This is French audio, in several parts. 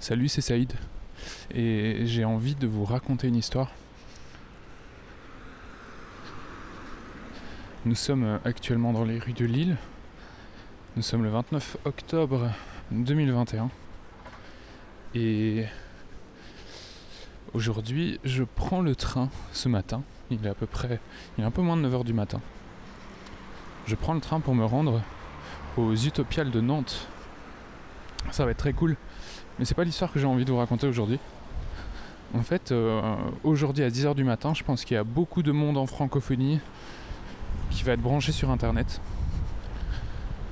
Salut, c'est Saïd. Et j'ai envie de vous raconter une histoire. Nous sommes actuellement dans les rues de Lille. Nous sommes le 29 octobre 2021. Et aujourd'hui, je prends le train ce matin. Il est à peu près. Il est un peu moins de 9h du matin. Je prends le train pour me rendre aux Utopiales de Nantes. Ça va être très cool. Mais c'est pas l'histoire que j'ai envie de vous raconter aujourd'hui. En fait, euh, aujourd'hui à 10h du matin, je pense qu'il y a beaucoup de monde en francophonie qui va être branché sur internet.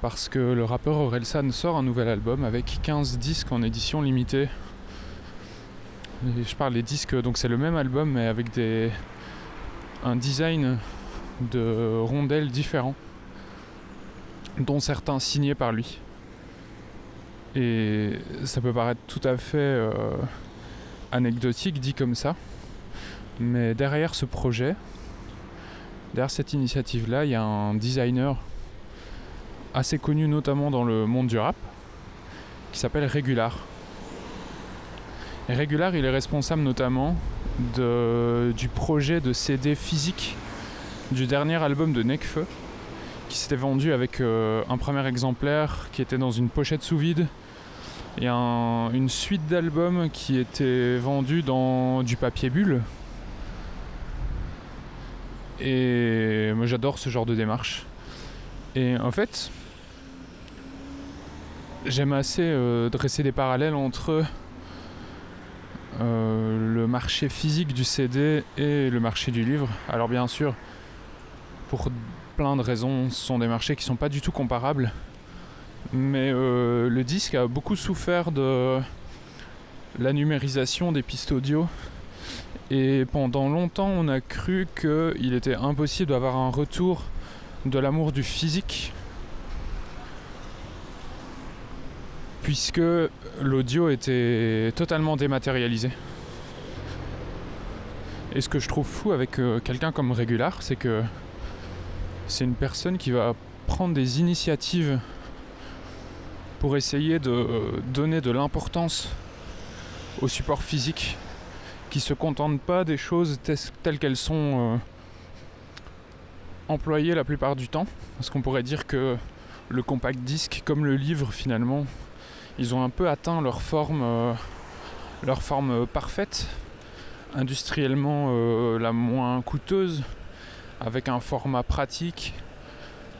Parce que le rappeur Orelsan sort un nouvel album avec 15 disques en édition limitée. je parle des disques, donc c'est le même album mais avec des un design de rondelles différents, dont certains signés par lui. Et ça peut paraître tout à fait euh, anecdotique dit comme ça, mais derrière ce projet, derrière cette initiative-là, il y a un designer assez connu notamment dans le monde du rap, qui s'appelle Regular. Et Regular, il est responsable notamment du projet de CD physique du dernier album de Nekfeu, qui s'était vendu avec euh, un premier exemplaire qui était dans une pochette sous vide et une suite d'albums qui était vendus dans du papier bulle. Et moi j'adore ce genre de démarche. Et en fait, j'aime assez euh, dresser des parallèles entre euh, le marché physique du CD et le marché du livre. Alors bien sûr, pour plein de raisons, ce sont des marchés qui sont pas du tout comparables. Mais euh, le disque a beaucoup souffert de la numérisation des pistes audio. Et pendant longtemps, on a cru qu'il était impossible d'avoir un retour de l'amour du physique. Puisque l'audio était totalement dématérialisé. Et ce que je trouve fou avec euh, quelqu'un comme Régular, c'est que c'est une personne qui va prendre des initiatives pour essayer de euh, donner de l'importance au support physique, qui se contentent pas des choses telles qu'elles sont euh, employées la plupart du temps, parce qu'on pourrait dire que le compact disque, comme le livre finalement, ils ont un peu atteint leur forme, euh, leur forme parfaite, industriellement la moins coûteuse, avec un format pratique,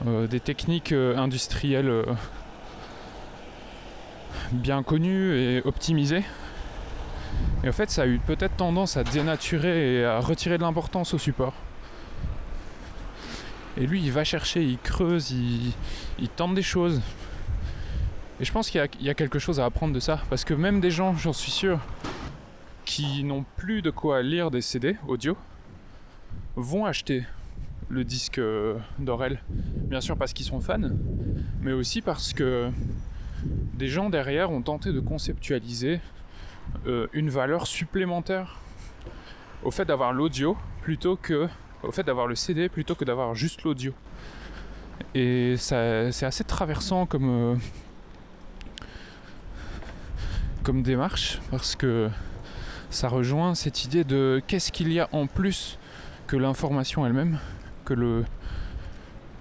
des techniques industrielles bien connu et optimisé. Et en fait, ça a eu peut-être tendance à dénaturer et à retirer de l'importance au support. Et lui, il va chercher, il creuse, il, tente des choses. Et je pense qu'il y, a quelque chose à apprendre de ça. Parce que même des gens, j'en suis sûr, qui n'ont plus de quoi lire des CD audio, vont acheter le disque euh, d'Orel. Bien sûr parce qu'ils sont fans, mais aussi parce que des gens derrière ont tenté de conceptualiser euh, une valeur supplémentaire au fait d'avoir l'audio plutôt que au fait d'avoir le CD plutôt que d'avoir juste l'audio. Et c'est assez traversant comme euh, comme démarche parce que ça rejoint cette idée de qu'est-ce qu'il y a en plus que l'information elle-même, que le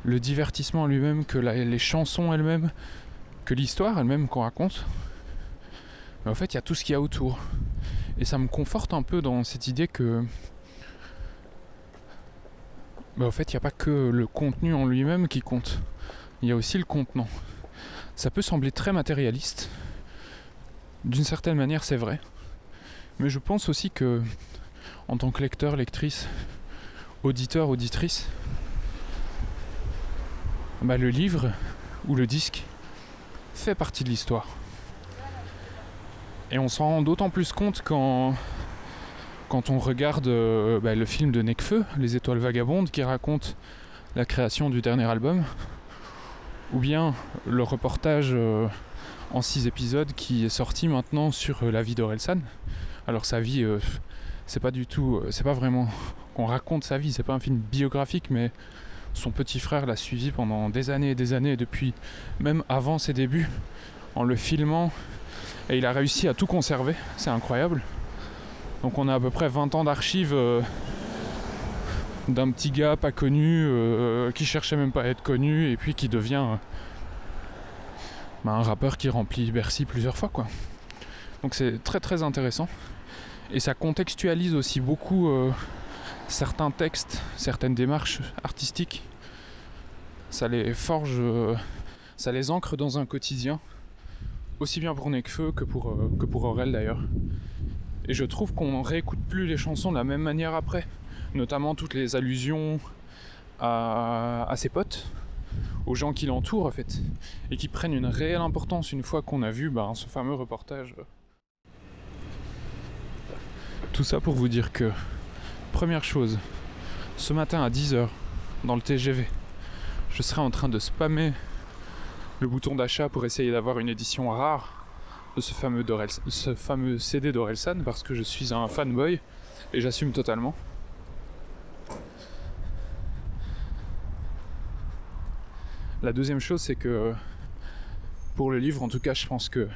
le divertissement lui-même, que les chansons elles-mêmes, que l'histoire elle-même qu'on raconte. En fait, il y a tout ce qu'il y a autour. Et ça me conforte un peu dans cette idée que. Bah, en fait, il n'y a pas que le contenu en lui-même qui compte. Il y a aussi le contenant. Ça peut sembler très matérialiste. D'une certaine manière, c'est vrai. Mais je pense aussi que, en tant que lecteur, lectrice, auditeur, auditrice, bah, le livre ou le disque, fait partie de l'histoire. Et on s'en rend d'autant plus compte quand, quand on regarde euh, bah, le film de Necfeu, Les Étoiles Vagabondes, qui raconte la création du dernier album, ou bien le reportage euh, en six épisodes qui est sorti maintenant sur euh, la vie d'Orelsan. Alors sa vie, c'est pas du tout, c'est pas vraiment qu'on raconte sa vie, c'est pas un film biographique, mais son petit frère l'a suivi pendant des années et des années, depuis même avant ses débuts en le filmant. Et il a réussi à tout conserver. C'est incroyable. Donc on a à peu près 20 ans d'archives euh, d'un petit gars pas connu, euh, qui cherchait même pas à être connu, et puis qui devient euh, bah, un rappeur qui remplit Bercy plusieurs fois. Donc c'est très très intéressant. Et ça contextualise aussi beaucoup certains textes, certaines démarches artistiques. Ça les forge, ça les ancre dans un quotidien, aussi bien pour Nekfeu que pour, que pour Aurel d'ailleurs. Et je trouve qu'on réécoute plus les chansons de la même manière après. Notamment toutes les allusions à, ses potes, aux gens qui l'entourent en fait. Et qui prennent une réelle importance une fois qu'on a vu ben, ce fameux reportage. Tout ça pour vous dire que, première chose, ce matin à 10h, dans le TGV, je serai en train de spammer le bouton d'achat pour essayer d'avoir une édition rare ce fameux, ce fameux CD d'Orelsan parce que je suis un fanboy et j'assume totalement. La deuxième chose, c'est que pour le livre, en tout cas, je pense que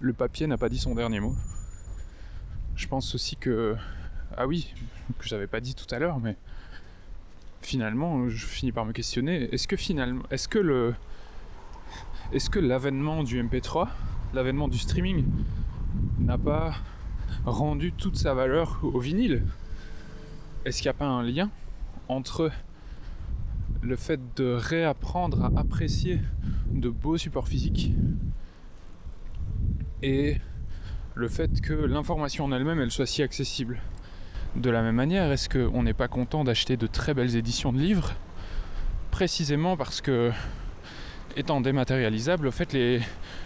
le papier n'a pas dit son dernier mot. Je pense aussi que. Ah oui, que j'avais pas dit tout à l'heure, mais finalement, je finis par me questionner est-ce que finalement. Est-ce que le est-ce que l'avènement du MP3, l'avènement du streaming, n'a pas rendu toute sa valeur au vinyle? Est-ce qu'il n'y a pas un lien entre le fait de réapprendre à apprécier de beaux supports physiques et le fait que l'information en elle-même elle soit si accessible? De la même manière, est-ce qu'on n'est pas content d'acheter de très belles éditions de livres? Précisément parce que étant dématérialisable, au fait, les,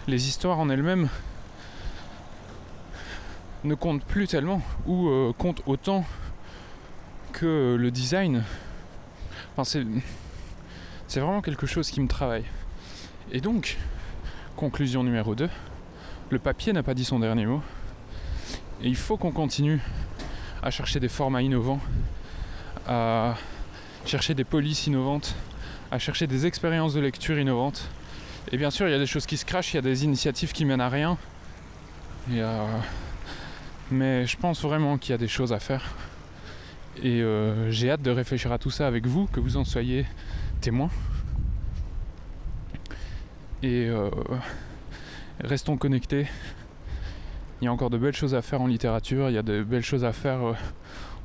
histoires en elles-mêmes ne comptent plus tellement ou euh, comptent autant que le design. Enfin, c'est, c'est vraiment quelque chose qui me travaille. Et donc, conclusion numéro 2, le papier n'a pas dit son dernier mot. Et il faut qu'on continue à chercher des formats innovants, à chercher des polices innovantes, à chercher des expériences de lecture innovantes. Et bien sûr, il y a des choses qui se crachent, il y a des initiatives qui mènent à rien. Euh, mais je pense vraiment qu'il y a des choses à faire. Et euh, j'ai hâte de réfléchir à tout ça avec vous, que vous en soyez témoins. Et euh, restons connectés. Il y a encore de belles choses à faire en littérature, il y a de belles choses à faire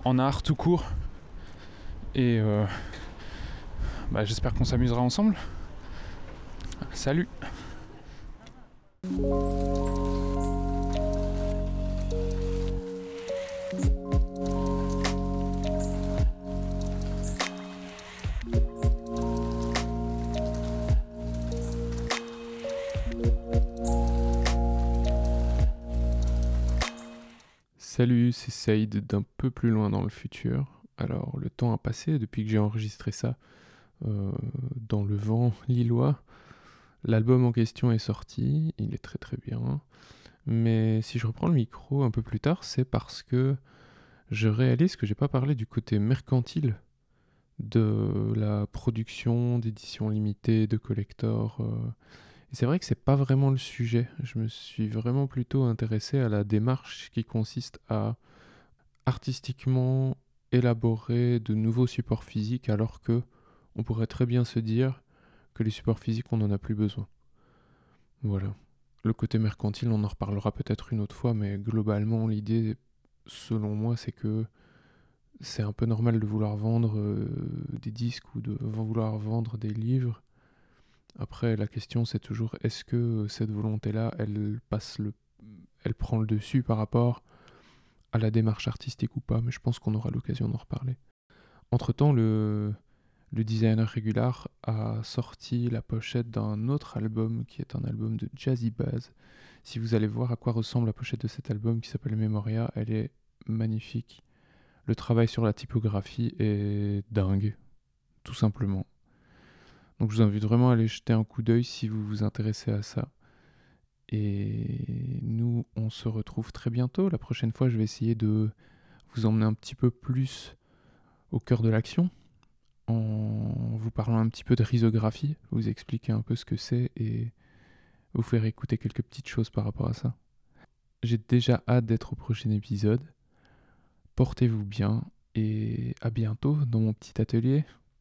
en art tout court. Et bah, j'espère qu'on s'amusera ensemble. Salut Salut, c'est Saïd d'un peu plus loin dans le futur. Alors, le temps a passé depuis que j'ai enregistré ça. Euh, dans le vent lillois. L'album en question est sorti, il est très très bien. Mais si je reprends le micro un peu plus tard, c'est parce que je réalise que j'ai pas parlé du côté mercantile de la production d'éditions limitées, de collector. Euh. C'est vrai que c'est pas vraiment le sujet. Je me suis vraiment plutôt intéressé à la démarche qui consiste à artistiquement élaborer de nouveaux supports physiques alors que on pourrait très bien se dire que les supports physiques, on n'en a plus besoin. Voilà. Le côté mercantile, on en reparlera peut-être une autre fois, mais globalement, l'idée, selon moi, c'est que c'est un peu normal de vouloir vendre euh, des disques ou de vouloir vendre des livres. Après, la question, c'est toujours est-ce que cette volonté-là, elle passe le, elle prend le dessus par rapport à la démarche artistique ou pas? Mais je pense qu'on aura l'occasion d'en reparler. Entre-temps, le, le designer régular a sorti la pochette d'un autre album qui est un album de Jazzy Baz. Si vous allez voir à quoi ressemble la pochette de cet album qui s'appelle Memoria, elle est magnifique. Le travail sur la typographie est dingue, tout simplement. Donc je vous invite vraiment à aller jeter un coup d'œil si vous vous intéressez à ça. Et nous, on se retrouve très bientôt. La prochaine fois, je vais essayer de vous emmener un petit peu plus au cœur de l'action en vous parlant un petit peu de risographie, vous expliquer un peu ce que c'est et vous faire écouter quelques petites choses par rapport à ça. J'ai déjà hâte d'être au prochain épisode. Portez-vous bien et à bientôt dans mon petit atelier.